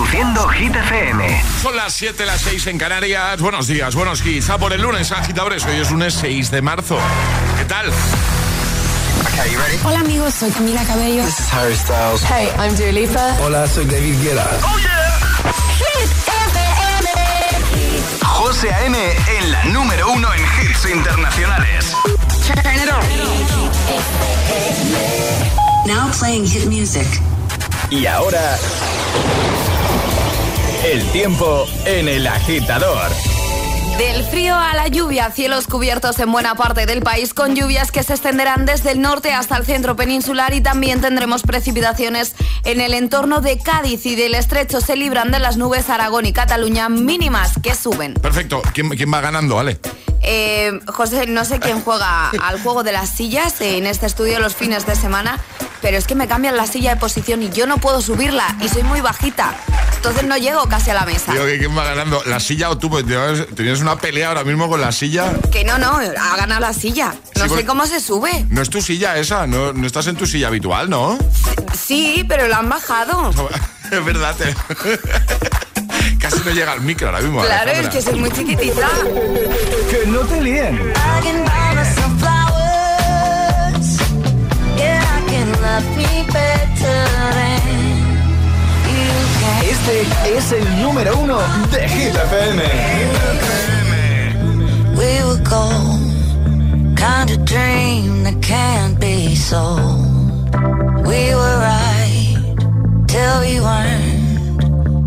Reproduciendo Hit FM. Son las 7, las 6 en Canarias. Buenos días, buenos hits. A por el lunes, agitadores. Hoy es lunes 6 de marzo. ¿Qué tal? Okay, you ready? Hola amigos, soy Camila Cabello. This is Harry Styles. Hey, I'm Dua Lipa. Hola, soy David Guetta. ¡Oh, yeah! Hit FM. José A.M. en la número uno en hits internacionales. Turn it on. Now playing hit music. Y ahora... El tiempo en el agitador. Del frío a la lluvia, cielos cubiertos en buena parte del país con lluvias que se extenderán desde el norte hasta el centro peninsular y también tendremos precipitaciones en el entorno de Cádiz y del estrecho. Se libran de las nubes Aragón y Cataluña mínimas que suben. Perfecto. ¿Quién, quién va ganando, Ale? Eh, José, no sé quién juega al juego de las sillas en este estudio los fines de semana, pero es que me cambian la silla de posición y yo no puedo subirla y soy muy bajita. Entonces no llego casi a la mesa. Digo que quién va ganando, la silla o tú, porque tenías- una pelea ahora mismo con la silla. Que no, no, ha ganado la silla. No Sí, sé pues- cómo se sube. No es tu silla esa, no, no estás en tu silla habitual, ¿no? Sí, pero la han bajado. Es verdad, te- Casi no llega al micro ahora mismo. Claro, es Alejandra. que soy muy chiquitita. Que no te líen. Este es el número uno de Hit FM. We were gold, kind of dream that can't be sold. We were right till we weren't.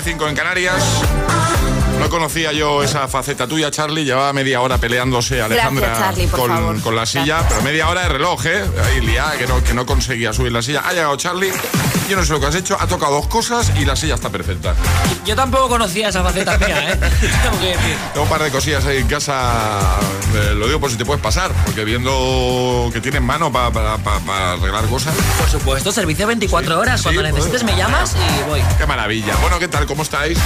Y 5, 6 y 5 en Canarias. No conocía yo esa faceta tuya, Charlie. Llevaba media hora peleándose Alejandra Charlie, por con, favor. con la silla, Gracias. pero media hora de reloj, ¿eh? Ahí liada, que no, que no conseguía subir la silla. Ha llegado Charlie, yo no sé lo que has hecho, ha tocado dos cosas y la silla está perfecta. Yo tampoco conocía esa faceta mía, ¿eh? Tengo que decir. Tengo un par de cosillas ahí en casa, eh, lo digo por si te puedes pasar, porque viendo que tienes mano para arreglar cosas. Por supuesto, servicio 24 horas. Sí, Cuando pues. necesites me llamas y voy. Qué maravilla. Bueno, ¿qué tal? ¿Cómo estáis?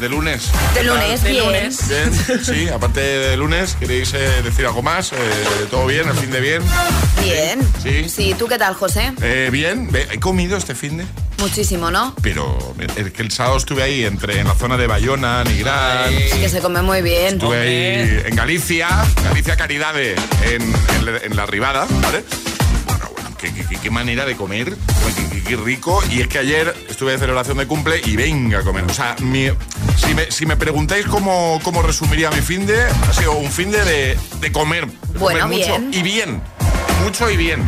De lunes. De lunes, De bien. lunes. Bien, sí, aparte de lunes, ¿queréis eh, decir algo más? Eh, ¿Todo bien? ¿El fin de bien? Bien. Sí. Sí, ¿tú qué tal, José? Eh, bien, he comido este fin de, Muchísimo, ¿no? pero es que el sábado estuve ahí entre en la zona de Bayona, Nigrán, Sí que se come muy bien. estuve ahí en Galicia, Galicia Caridade, en, en la- en la Ribada, ¿vale? Qué, qué- qué- qué manera de comer, qué, qué- qué rico. Y es que ayer estuve de celebración de cumple y venga a comer. O sea, mi- si, me, si me preguntáis cómo, cómo resumiría mi fin de, ha sido un fin de, de, de comer. de Bueno, comer mucho bien. y bien. Mucho y bien.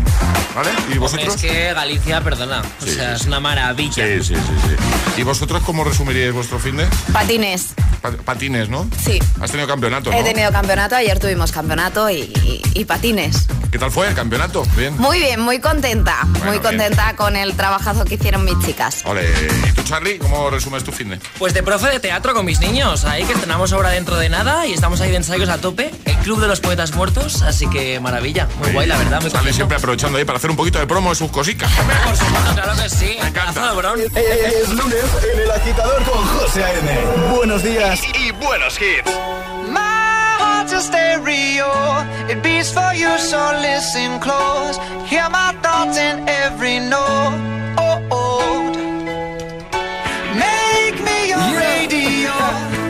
¿Vale? ¿Y vosotros? Es que Galicia, perdona. O Sí, sea, sí, es una maravilla. Sí, sí, sí, sí. ¿Y vosotros cómo resumiríais vuestro fin de? Patines. Pa- Patines, ¿no? Sí. Has tenido campeonato, ¿no? He tenido campeonato, ayer tuvimos campeonato y, y- y patines. ¿Qué tal fue el campeonato? Bien. Muy bien, muy contenta. muy bien. contenta con el trabajazo que hicieron mis chicas. Ole. ¿Y tú, Charlie, cómo resumes tu fin de? Pues de profe de teatro con mis niños, ahí que estrenamos obra dentro de nada y estamos ahí de ensayos a tope. El Club de los Poetas Muertos, así que maravilla. Muy guay, la verdad. Muy Charlie siempre aprovechando ahí para hacer un poquito de promo de sus cositas. Por supuesto, claro que sí. Me encanta. Pedazo de bron. Es lunes en el agitador con José A.M. Buenos días. Y buenos hits. A stereo. It beats for you, so listen close. Hear my thoughts in every note. Oh, oh. Make me your radio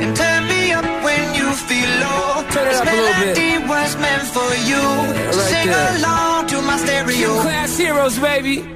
and turn me up when you feel low. Turn it this up a little bit. was meant for you. So right sing there. along to my stereo. Class heroes, baby.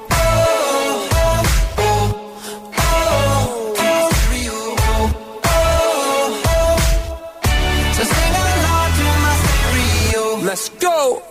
Let's go.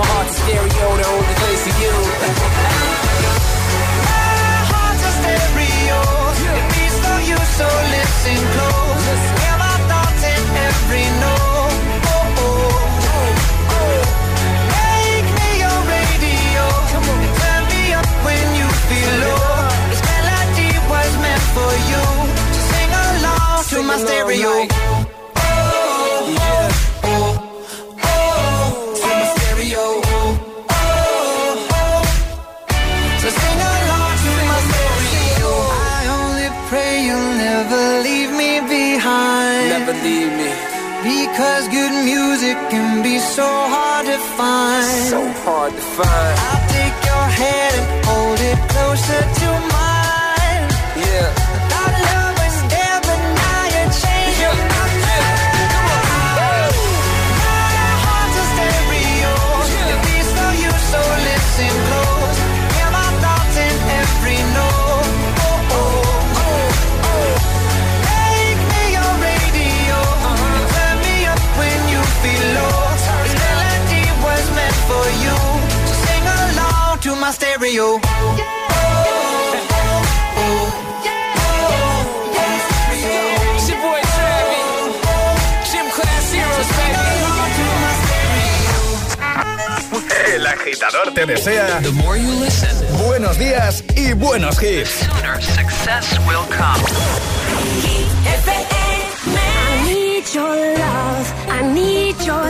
my heart's a stereo, the only place for you. My heart's a stereo. It beats for you, so listen close. Hear my thoughts in every note. Oh, oh. Make me your radio. Turn me up when you feel low. This melody was meant for you. So sing along to my along stereo. like- so hard to find. So hard to find. I'll take your hand and hold it closer you. El agitador te desea The more you listen, buenos días y buenos hits. The sooner success will come. I need your love, I need your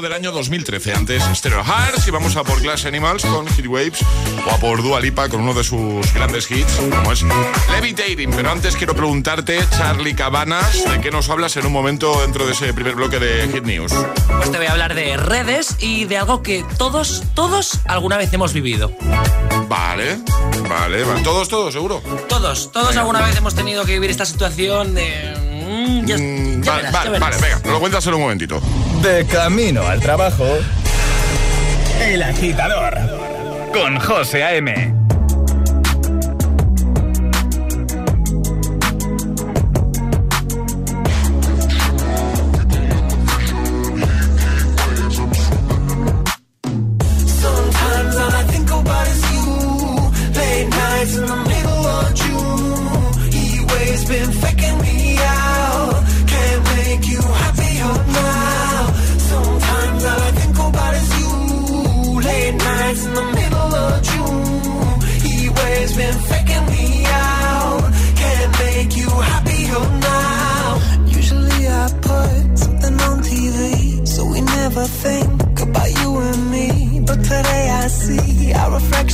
del año 2013. Antes Stereo Hearts y vamos a por Glass Animals con Hit Waves o a por Dua Lipa con uno de sus grandes hits, como es Levitating. Pero antes quiero preguntarte, Charlie Cabanas, ¿de qué nos hablas en un momento dentro de ese primer bloque de Hit News? Pues te voy a hablar de redes y de algo que todos, todos alguna vez hemos vivido. Vale, vale, vale. Todos, todos, seguro. Todos, todos alguna vez hemos tenido que vivir esta situación de Mm, vale, verás, vale, vale, venga, lo cuentas en un momentito. De camino al trabajo. El agitador. Con José A.M.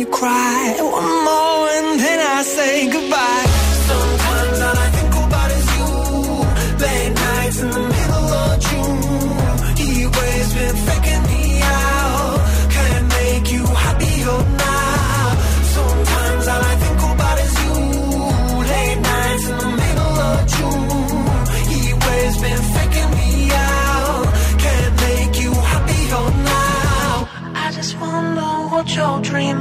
you cry one more and then I say goodbye.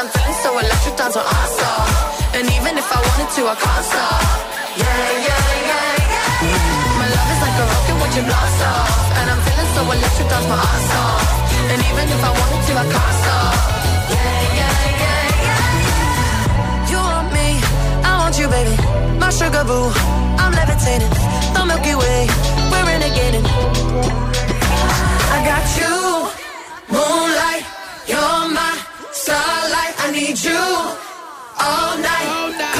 I'm feeling so electric, dance what I saw. And even if I wanted to, I can't stop. Yeah, yeah, yeah, yeah. My love is like a rocket when you blast off. And I'm feeling so electric, dance my ass off. And even if I wanted to, I can't stop. Yeah, yeah, yeah, yeah. You want me, I want you, baby. My sugar boo, I'm levitating. The Milky Way, we're renegading. I got you, moon need you all night. All night.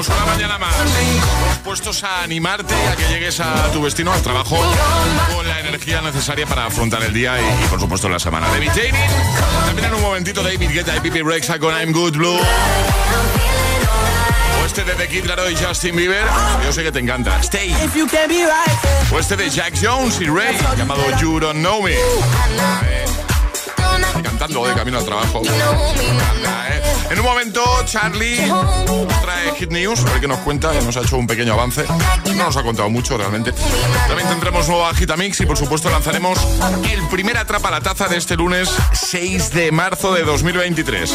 Estamos, una mañana más. Puestos a animarte a que llegues a tu destino, al trabajo, con la energía necesaria para afrontar el día y, y, por supuesto, la semana. David Jane, también en un momentito David Guetta y Pipi Rexa con I'm Good Blue. O este de The Kid Laroi y Justin Bieber, yo sé que te encanta. Stay. O este de Jack Jones y Ray, llamado You Don't Know Me. Cantando de camino al trabajo. Eh, En un momento, Charlie trae Hit News, a ver qué nos cuenta. Nos ha hecho un pequeño avance. No nos ha contado mucho realmente. También tendremos nueva Gitamix y, por supuesto, lanzaremos el primer Atrapa la Taza de este lunes 6 de marzo de 2023.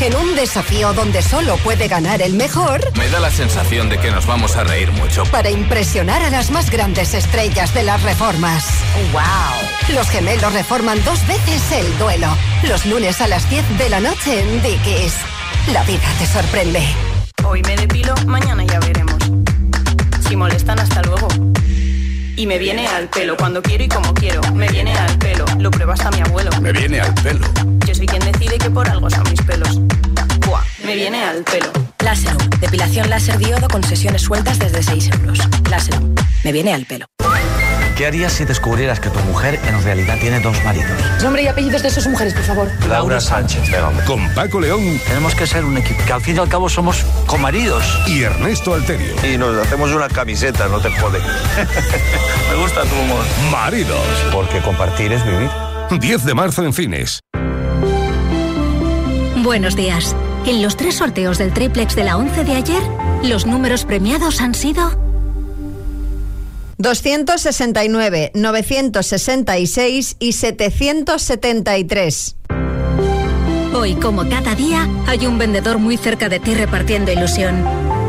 En un desafío donde solo puede ganar el mejor Me da la sensación de que nos vamos a reír mucho. para impresionar a las más grandes estrellas de las reformas. ¡Wow! Los gemelos reforman dos veces el duelo. Los lunes a las 10 de la noche en Dickies. La vida te sorprende. Hoy me depilo, mañana ya veremos. Si molestan, hasta luego. Y me viene al pelo cuando quiero y como quiero. Me viene al pelo, lo prueba hasta mi abuelo. Me viene al pelo. Soy quien decide que por algo son mis pelos. Buah, me viene al pelo. Láser, depilación láser diodo con sesiones sueltas desde 6 euros. Láser, me viene al pelo. ¿Qué harías si descubrieras que tu mujer en realidad tiene dos maridos? Nombre y apellidos de sus mujeres, por favor. Laura Sánchez. Con Paco León. Tenemos que ser un equipo, que al fin y al cabo somos comaridos. Y Ernesto Alterio. Y nos hacemos una camiseta, no te jode. Me gusta tu humor. Maridos. Porque compartir es vivir. 10 de marzo en cines. Buenos días. En los tres sorteos del triplex de la 11 de ayer, los números premiados han sido 269, 966 y 773. Hoy, como cada día, hay un vendedor muy cerca de ti repartiendo ilusión.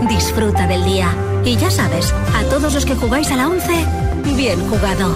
Disfruta del día. Y ya sabes, a todos los que jugáis a la 11, bien jugado.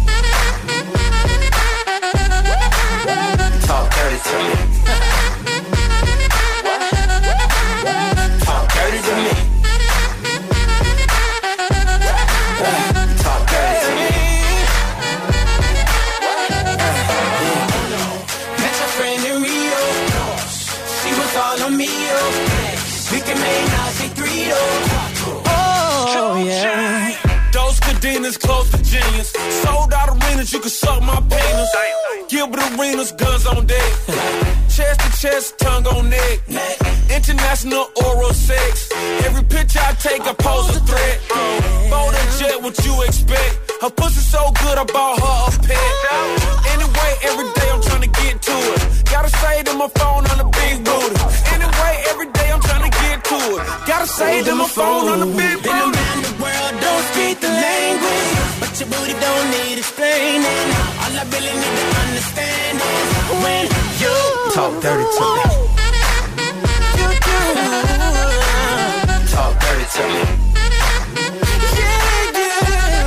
Can Oh yeah Those cadences close the genius Sold out a win that you could suck my penis. Gilbert Arenas, guns on deck. chest to chest, tongue on neck. International oral sex. Every picture I take, I pose a threat. Bold and jet, what you expect? Her pussy so good, I bought her a pet. Anyway, every day I'm trying to get to it. Gotta say to my phone on the big booty. Anyway, every day I'm trying to get to it. Gotta say on my phone on the big Been your booty don't need explaining. All I really need to understand is when you talk dirty to me. Talk dirty to me. Yeah, yeah.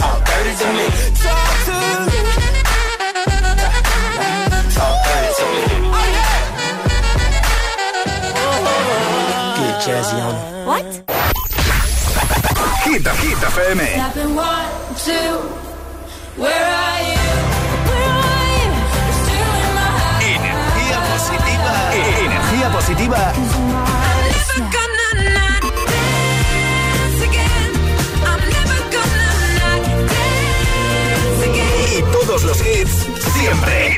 Talk dirty to me. Talk to me. Talk dirty to me. Oh, Get jazzy on it. What? Hit, Hit FM. Tapping one, two. Where are you? Where are you? You're still in my heart. Energía positiva. Energía positiva. Y todos los hits siempre.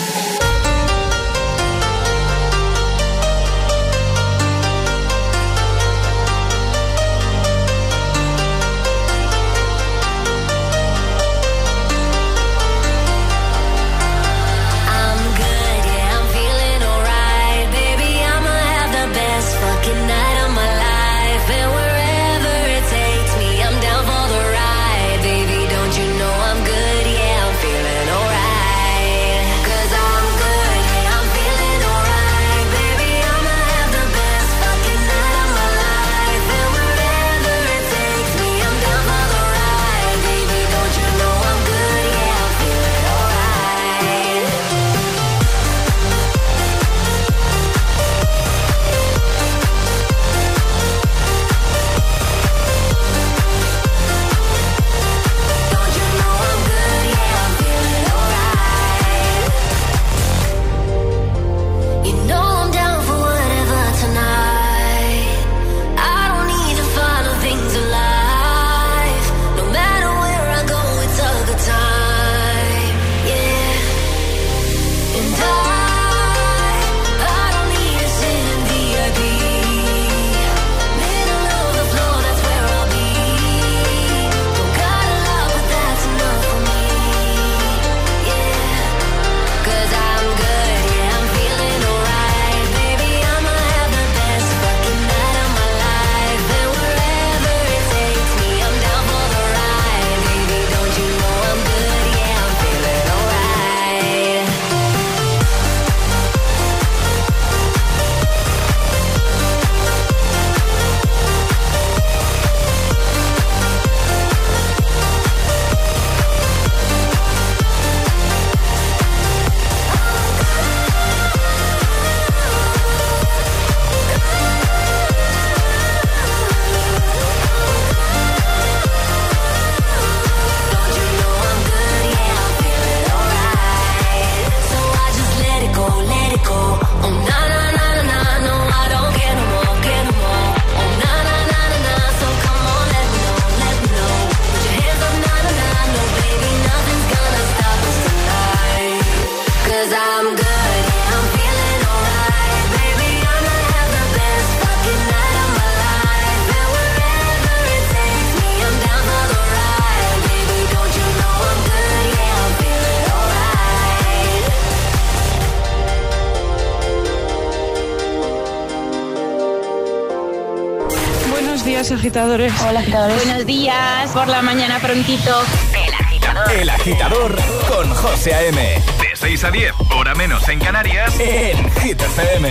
agitadores. Hola, agitadores. Buenos días. Por la mañana prontito. El agitador. El Agitador con José A.M. De 6 a 10, hora menos en Canarias, en Hit FM.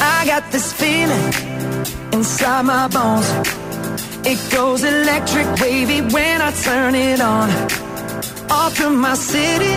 I got this feeling inside my bones. It goes electric wavy when I turn it on. Off from my city,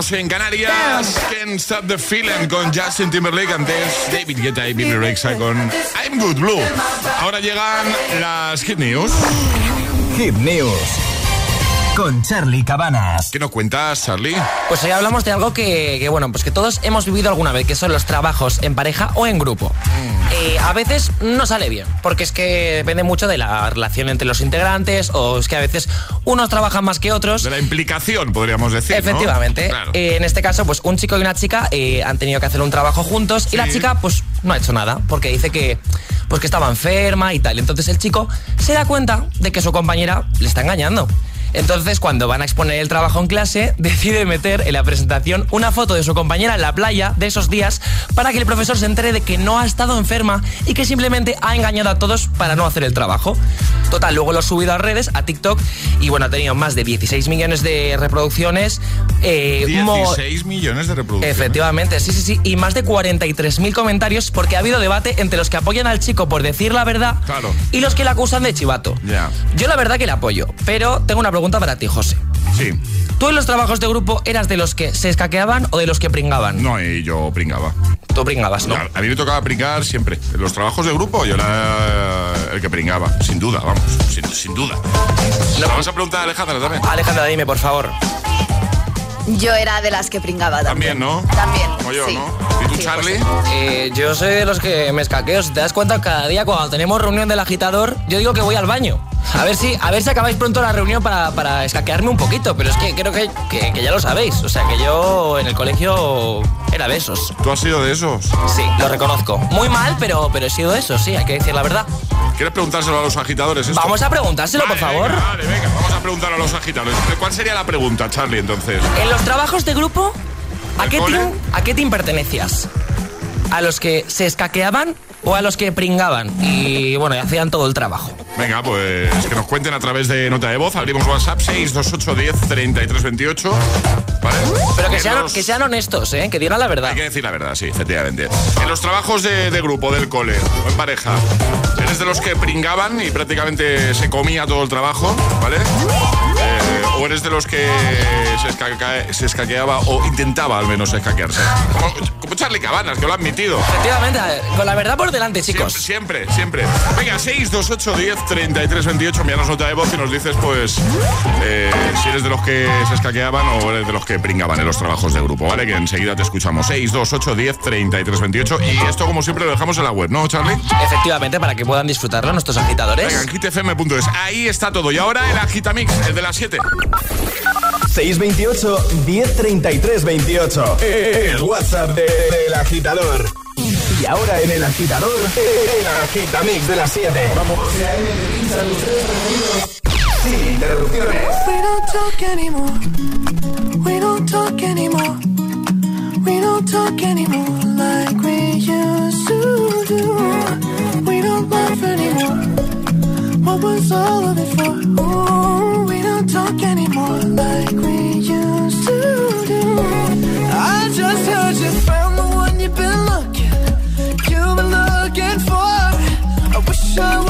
menos en Canarias. Can't Stop the Feeling con Justin Timberlake. Antes David Guetta y Billy Rexa con I'm Good Blue. Ahora llegan las Hit News. Hit News. Con Charlie Cabanas. ¿Qué nos cuentas, Charlie? Pues hoy hablamos de algo que, que, bueno, pues que todos hemos vivido alguna vez, que son los trabajos en pareja o en grupo. Eh, a veces no sale bien, porque es que depende mucho de la relación entre los integrantes, o es que a veces unos trabajan más que otros. De la implicación, podríamos decir. ¿no? Efectivamente. Claro. Eh, en este caso, pues un chico y una chica eh, han tenido que hacer un trabajo juntos y la chica, pues, no ha hecho nada, porque dice que, pues, que estaba enferma y tal. Entonces el chico se da cuenta de que su compañera le está engañando. Entonces, cuando van a exponer el trabajo en clase, decide meter en la presentación una foto de su compañera en la playa de esos días para que el profesor se entere de que no ha estado enferma y que simplemente ha engañado a todos para no hacer el trabajo. Total, luego lo ha subido a redes, a TikTok, y bueno, ha tenido más de 16 millones de reproducciones. eh, mo- 16 millones de reproducciones. Efectivamente, sí, sí, sí. Y más de 43.000 comentarios porque ha habido debate entre los que apoyan al chico por decir la verdad Claro. y los que le acusan de chivato. Yo la verdad que le apoyo, pero tengo una pregunta para ti, José. Sí. ¿Tú en los trabajos de grupo eras de los que se escaqueaban o de los que pringaban? No, y yo pringaba. Tú pringabas, ¿no? A mí me tocaba pringar siempre. En los trabajos de grupo yo era el que pringaba, sin duda, vamos, sin, sin duda. Vamos a preguntar a Alejandra también. Alejandra, dime, por favor. Yo era de las que pringaba también. También, ¿no? También. Como yo, sí. ¿no? ¿Y tú, Sí, Charlie? Eh, yo soy de los que me escaqueo. Si te das cuenta, cada día cuando tenemos reunión del agitador, yo digo que voy al baño. A ver si, a ver si acabáis pronto la reunión para, para escaquearme un poquito, pero es que creo que, que- que ya lo sabéis. O sea, que yo en el colegio era de esos. ¿Tú has sido de esos? Sí, lo reconozco. Muy mal, pero, pero he sido de esos, sí, hay que decir la verdad. ¿Quieres preguntárselo a los agitadores esto? Vamos a preguntárselo, por favor. Venga, vale, venga, vamos a preguntar a los agitadores. ¿Cuál sería la pregunta, Charlie, entonces? En los trabajos de grupo, ¿a ¿Del qué, team, ¿a qué team pertenecías? ¿A los que se escaqueaban o a los que pringaban? Y bueno, y hacían todo el trabajo. Venga, pues que nos cuenten a través de nota de voz. Abrimos WhatsApp 628 10 33 28. ¿Vale? Pero que sean, los- que sean honestos, ¿eh? que digan la verdad. Hay que decir la verdad, sí, efectivamente. En los trabajos de, de grupo, del cole o en pareja, ¿eres de los que pringaban y prácticamente se comía todo el trabajo? ¿Vale? Eh, ¿O eres de los que se, escaqueaba o intentaba al menos escaquearse? Como, como Charlie Cabanas, que lo ha admitido. Efectivamente, con la verdad por delante, chicos. Siempre, siempre. Venga, 628 10 33 28, envíanos nota de voz y nos dices, pues, eh, si eres de los que se escaqueaban o eres de los que pringaban en los trabajos de grupo, ¿vale? Que enseguida te escuchamos. 628 10 33 28. Y esto, como siempre, lo dejamos en la web, ¿no, Charlie? Efectivamente, para que puedan disfrutarlo nuestros agitadores. Venga, en hitfm.es. Ahí está todo. Y ahora el Agitamix, el de las 7. 628 1033 28. El WhatsApp de- del agitador. Y ahora en el agitador, el agitamix de las 7. Vamos. Sin interrupciones. We don't talk anymore. We don't talk anymore. We don't talk anymore What was all of it for? Ooh, we don't talk anymore like we used to do. I just heard you found the one you've been looking. You've been looking for. I wish I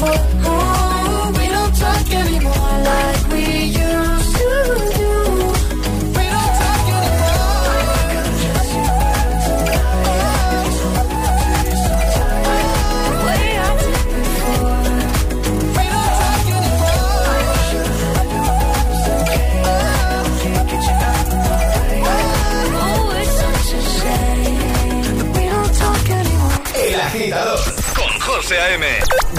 We don't talk anymore like we used to con José A.M.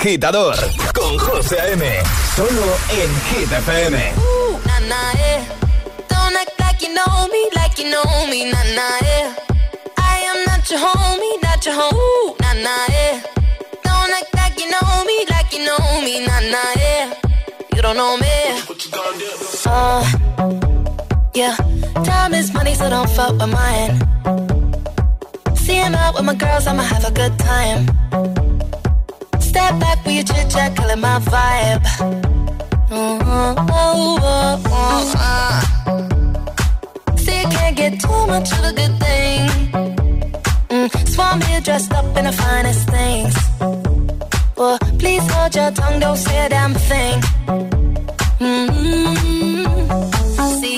agitador con José A.M. Solo en Hit FM. Nah, nah, yeah. Don't act like you know me, like you know me, nah, nah, yeah. I am not your homie, not your home. Ooh, nah, nah, yeah. Don't act like you know me, like you know me, nah, nah, yeah. You don't know me. Uh, yeah. Time is money, so don't fuck with mine. Seeing out with my girls, I'ma have a good time. Step back with your chit chat, killing my vibe. Mm, oh, oh, oh, uh. See, you can't get too much of a good thing. Mm, so I'm here dressed up in the finest things. Well, please hold your tongue, don't say a damn thing. Mm-hmm.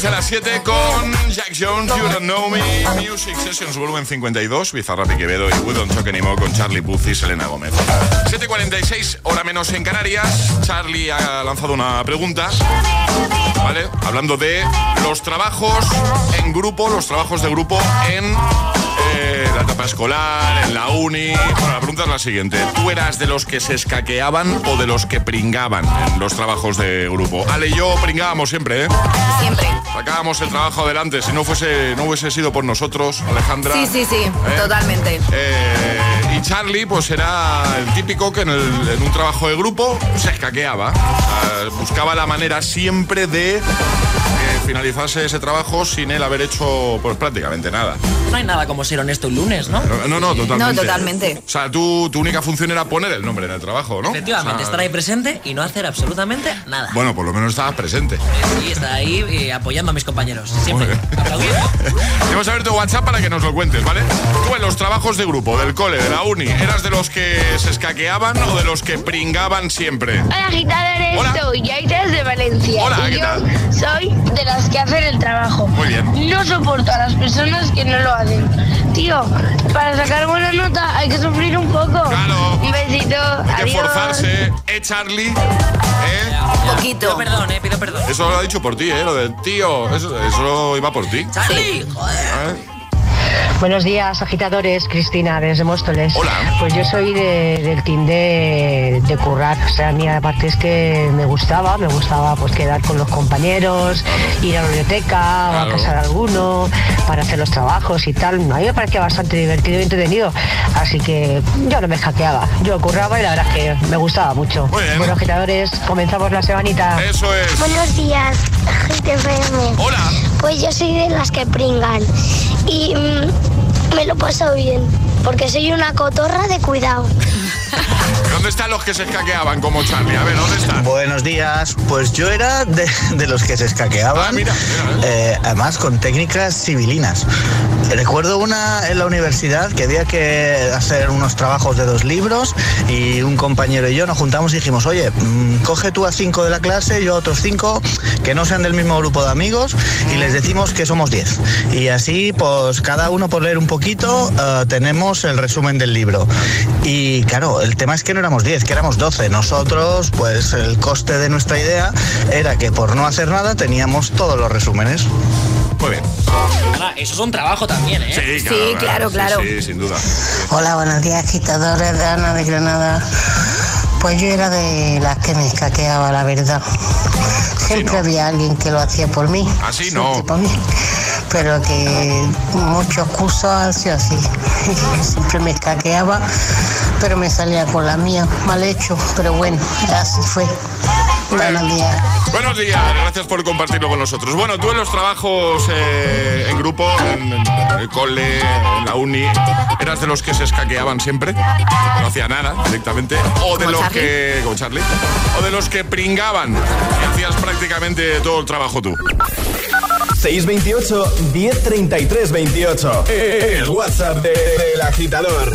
De las las 7 con Jack Jones, You Don't Know Me, Music Sessions Volumen 52, Bizarrap y Quevedo y We Don't Talk Anymore con Charlie Puth y Selena Gómez. 7.46, hora menos en Canarias. Charlie ha lanzado una pregunta, ¿vale? Hablando de los trabajos en grupo, los trabajos de grupo en la etapa escolar, en la uni. Bueno, la pregunta es la siguiente. ¿Tú eras de los que se escaqueaban o de los que pringaban en los trabajos de grupo? Ale y yo pringábamos siempre, ¿eh? Siempre. Sacábamos el trabajo adelante. Si no fuese, no hubiese sido por nosotros, Alejandra. Sí, sí, sí, ¿eh? totalmente. Eh, y Charlie, pues era el típico que en, el- en un trabajo de grupo se escaqueaba. O sea, buscaba la manera siempre de que finalizase ese trabajo sin él haber hecho pues prácticamente nada. No hay nada como ser honesto un lunes, ¿no? No, no, totalmente. No, totalmente. O sea, tú, tu única función era poner el nombre en el trabajo, ¿no? Efectivamente, O sea, estar ahí presente y no hacer absolutamente nada. Bueno, por lo menos estabas presente. Y estar ahí eh, apoyando a mis compañeros. Siempre. Vamos a ver tu WhatsApp para que nos lo cuentes, ¿vale? Tú en los trabajos de grupo, del cole, de la uni, ¿eras de los que se escaqueaban o de los que pringaban siempre? Hola agitadores, Hola. soy Yaira de Valencia. Hola, ¿qué tal? Soy de las que hacen el trabajo. Muy bien. No soporto a las personas que no lo hacen. Tío, para sacar buena nota hay que sufrir un poco. Claro. Un besito. Hay que Adiós. esforzarse, ¿eh, Charlie? ¿Eh? Poquito. Pido perdón, eh, pido perdón. Eso lo ha dicho por ti, ¿eh? Lo del tío, eso, eso iba por ti. Charlie, joder. ¿Eh? Buenos días, agitadores. Cristina, desde Móstoles. Hola. Pues yo soy de- del team de, de currar. O sea, a mí aparte es que me gustaba, me gustaba pues quedar con los compañeros, ir a la biblioteca o a Claro. casa de alguno para hacer los trabajos y tal. A mí me parecía bastante divertido y entretenido. Así que yo no me hackeaba. Yo curraba y la verdad es que me gustaba mucho. Muy bien. Bueno, agitadores, comenzamos la semanita. Eso es. Buenos días, GTFM. Hola. Pues yo soy de las que pringan y mm, me lo paso bien porque soy una cotorra de cuidado. ¿Dónde están los que se escaqueaban como Charlie? A ver, ¿dónde están? Buenos días, pues yo era de, de los que se escaqueaban, Ah, mira, mira, eh, además con técnicas civilinas. Recuerdo una en la universidad que había que hacer unos trabajos de dos libros y un compañero y yo nos juntamos y dijimos, oye, mm, coge tú a cinco de la clase, yo a otros cinco que no sean del mismo grupo de amigos y les decimos que somos diez. Y así, pues cada uno por leer un poquito, eh, tenemos el resumen del libro. Y claro, el tema es que no éramos 10, que éramos 12. Nosotros, pues el coste de nuestra idea era que por no hacer nada teníamos todos los resúmenes. Muy bien. Ahora, eso es un trabajo también, ¿eh? Sí, Sí, claro, sí, claro. Sí, sin duda. Hola, buenos días, agitadores de Ana de Granada. Pues yo era de las que me escaqueaba, la verdad. Siempre ¿no? había alguien que lo hacía por mí. Así no. Por mí. Pero que muchos cursos han sido así. Siempre me escaqueaba, pero me salía con la mía. Mal hecho, pero bueno, así fue. Buenos días. Buenos días, gracias por compartirlo con nosotros. Bueno, tú en los trabajos eh, en grupo, en, en el cole, en la uni, ¿eras de los que se escaqueaban siempre? No hacía nada directamente. O de ¿Como los Charlie? que. Con Charlie. O de los que pringaban y hacías prácticamente todo el trabajo tú. 628 1033 28. El WhatsApp de- del agitador.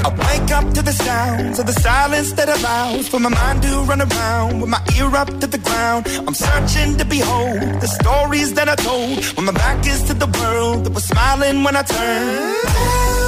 I wake up to the sounds of the silence that allows for my mind to run around with my ear up to the ground. I'm searching to behold the stories that I told when my back is to the world that was smiling when I turned.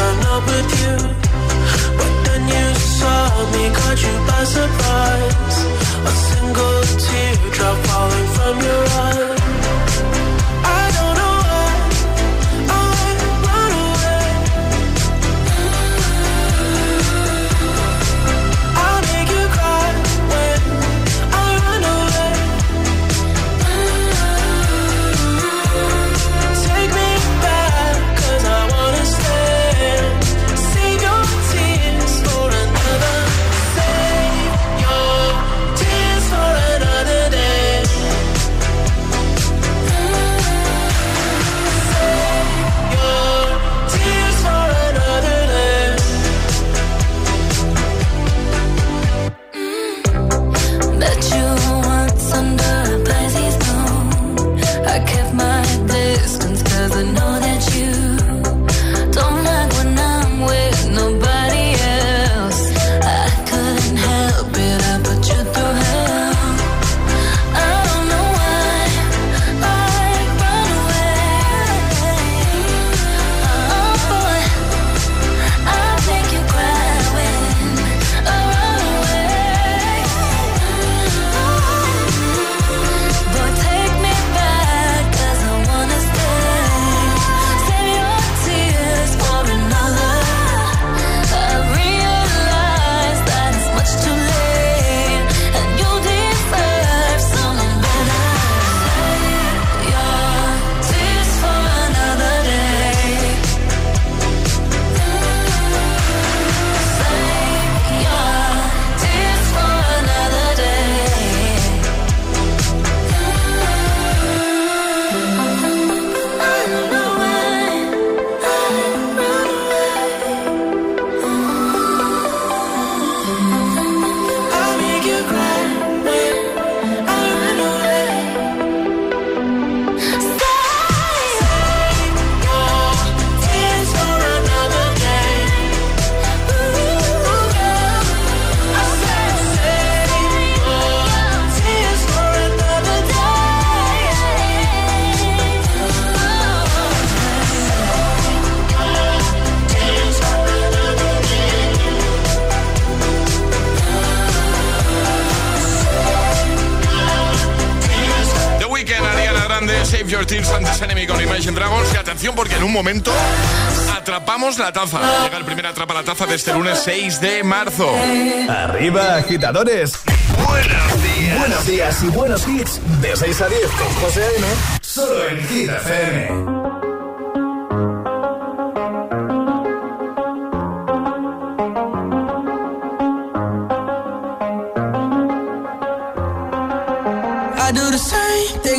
I'm not with. Momento atrapamos la taza. Llega el primer atrapa la taza de este lunes 6 de marzo. Arriba, agitadores. Buenos días. Buenos días y buenos hits. De 6 a 10 con José A.M. Solo en Hit FM.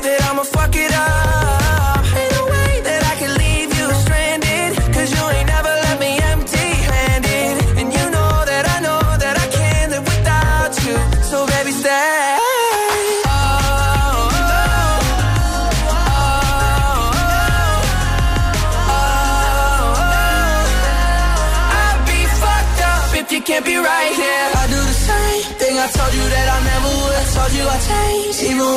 And I'm afraid that I'ma fuck it up. Ain't no way that I can leave you stranded. Cause you ain't never left me empty handed. And you know that I know that I can't live without you. So baby, stay. I'd be fucked up if you can't be right here. I do the same thing I told you that I never would. Told you I changed,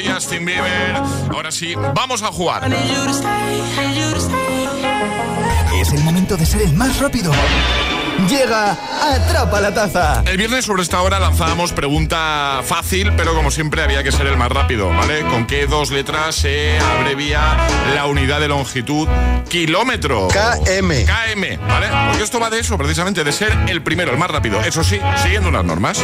Y Justin Bieber. Ahora sí, vamos a jugar. Es el momento de ser el más rápido. Llega Atrapa la Taza. El viernes sobre esta hora lanzábamos pregunta fácil, pero como siempre había que ser el más rápido, ¿vale? ¿Con qué dos letras se abrevia la unidad de longitud kilómetro? KM. KM, ¿vale? Porque esto va de eso, precisamente, de ser el primero, el más rápido. Eso sí, siguiendo unas normas.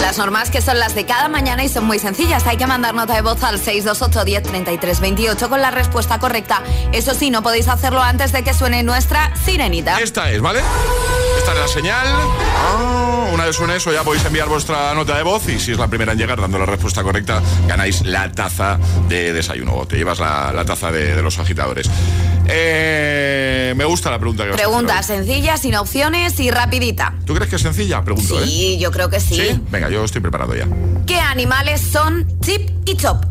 Las normas que son las de cada mañana y son muy sencillas. Hay que mandar nota de voz al 628 10 33 28 con la respuesta correcta. Eso sí, no podéis hacerlo antes de que suene nuestra sirenita. Esta es, ¿vale? Esta es la señal. Ah, una vez suene eso, ya podéis enviar vuestra nota de voz y si es la primera en llegar dando la respuesta correcta, ganáis la taza de desayuno o te llevas la, la taza de, de los agitadores. Eh, me gusta la pregunta que vas a hacer Pregunta hoy. sencilla, sin opciones y rapidita. ¿Tú crees que es sencilla? Pregunto, ¿eh? Sí, yo creo que sí. Venga, yo estoy preparado ya. ¿Qué animales son Chip y Chop?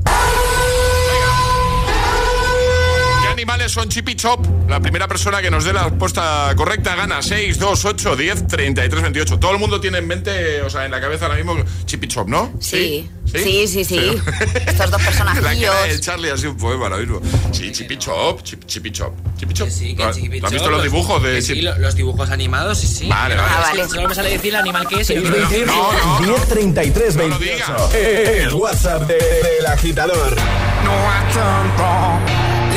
¿Qué animales son Chip y Chop? La primera persona que nos dé la respuesta correcta gana 6, 2, 8, 10, 33, 28. Todo el mundo tiene en mente, o sea, en la cabeza ahora mismo Chip y Chop, ¿no? Sí. Sí, sí, sí. Estos dos La personajillos. cara de Charlie ha sido un poema ahora mismo. Sí, Chip y Chop, Chip, Chip y Chop. Chip y Chop. Sí, que ¿Tú has- Chip y tú has Chop, visto los dibujos de sí, lo- los dibujos animados, sí, sí. Vale, vale. Ah, vale. Solo me sale decir el animal que es y yo quiero decir... 1033 28. El WhatsApp de- del agitador. No, I.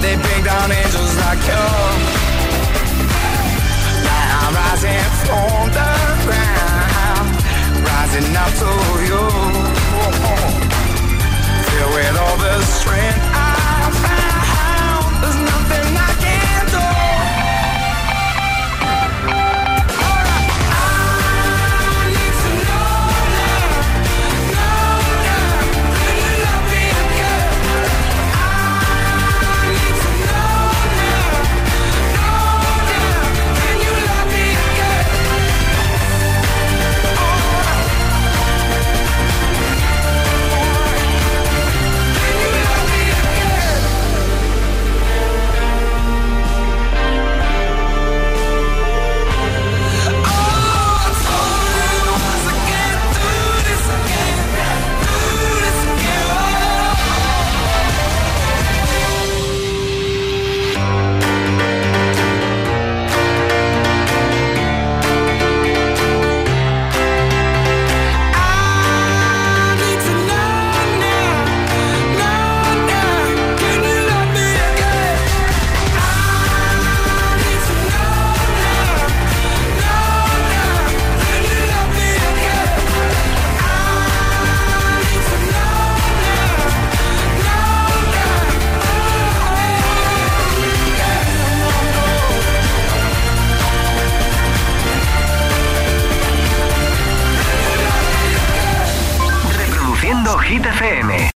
They bring down angels like you. Now I'm rising from the ground. Rising up to you. Filled with all the strength I found. There's nothing